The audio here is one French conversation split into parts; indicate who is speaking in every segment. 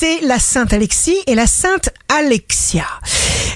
Speaker 1: c'est la Sainte Alexis et la Sainte Alexia.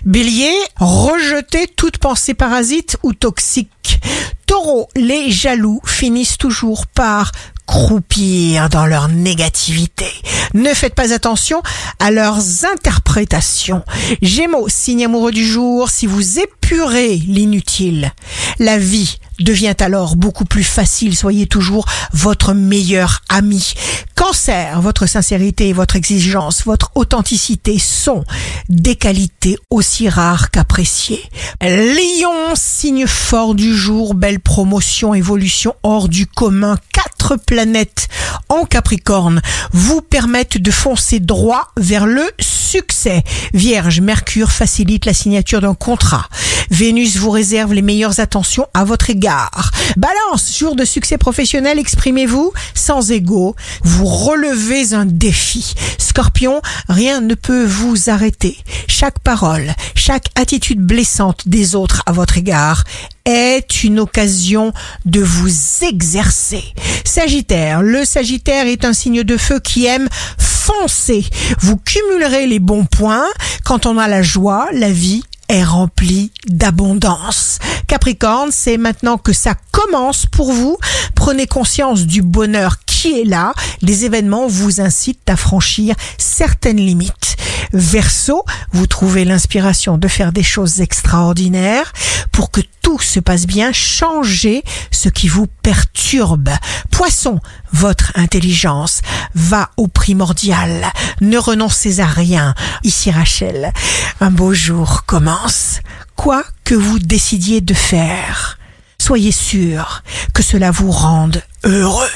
Speaker 1: Bélier, rejetez toute pensée parasite ou toxique. Taureau, les jaloux finissent toujours par croupir dans leur négativité. Ne faites pas attention à leurs interprétations. Gémeaux, signe amoureux du jour, si vous épurez l'inutile, la vie devient alors beaucoup plus facile. Soyez toujours votre meilleur ami. Cancer, votre sincérité, votre exigence, votre authenticité sont des qualités aussi rares qu'appréciées. Lion, signe fort du jour, belle promotion, évolution hors du commun. Quatre planètes en Capricorne vous permettent de foncer droit vers le succès. Vierge, Mercure facilite la signature d'un contrat. Vénus vous réserve les meilleures attentions à votre égard. Balance, jour de succès professionnel, exprimez-vous sans ego. Vous relevez un défi. Scorpion, rien ne peut vous arrêter. Chaque parole, chaque attitude blessante des autres à votre égard est une occasion de vous exercer. Sagittaire, le Sagittaire est un signe de feu qui aime foncer. Vous cumulerez les bons points quand on a la joie, la vie est remplie d'abondance. Capricorne, c'est maintenant que ça commence pour vous. Prenez conscience du bonheur qui est là. Les événements vous incitent à franchir certaines limites. Verseau, vous trouvez l'inspiration de faire des choses extraordinaires pour que tout se passe bien, changez ce qui vous perturbe. Poisson, votre intelligence va au primordial. Ne renoncez à rien. Ici Rachel, un beau jour commence. Quoi que vous décidiez de faire, soyez sûr que cela vous rende heureux.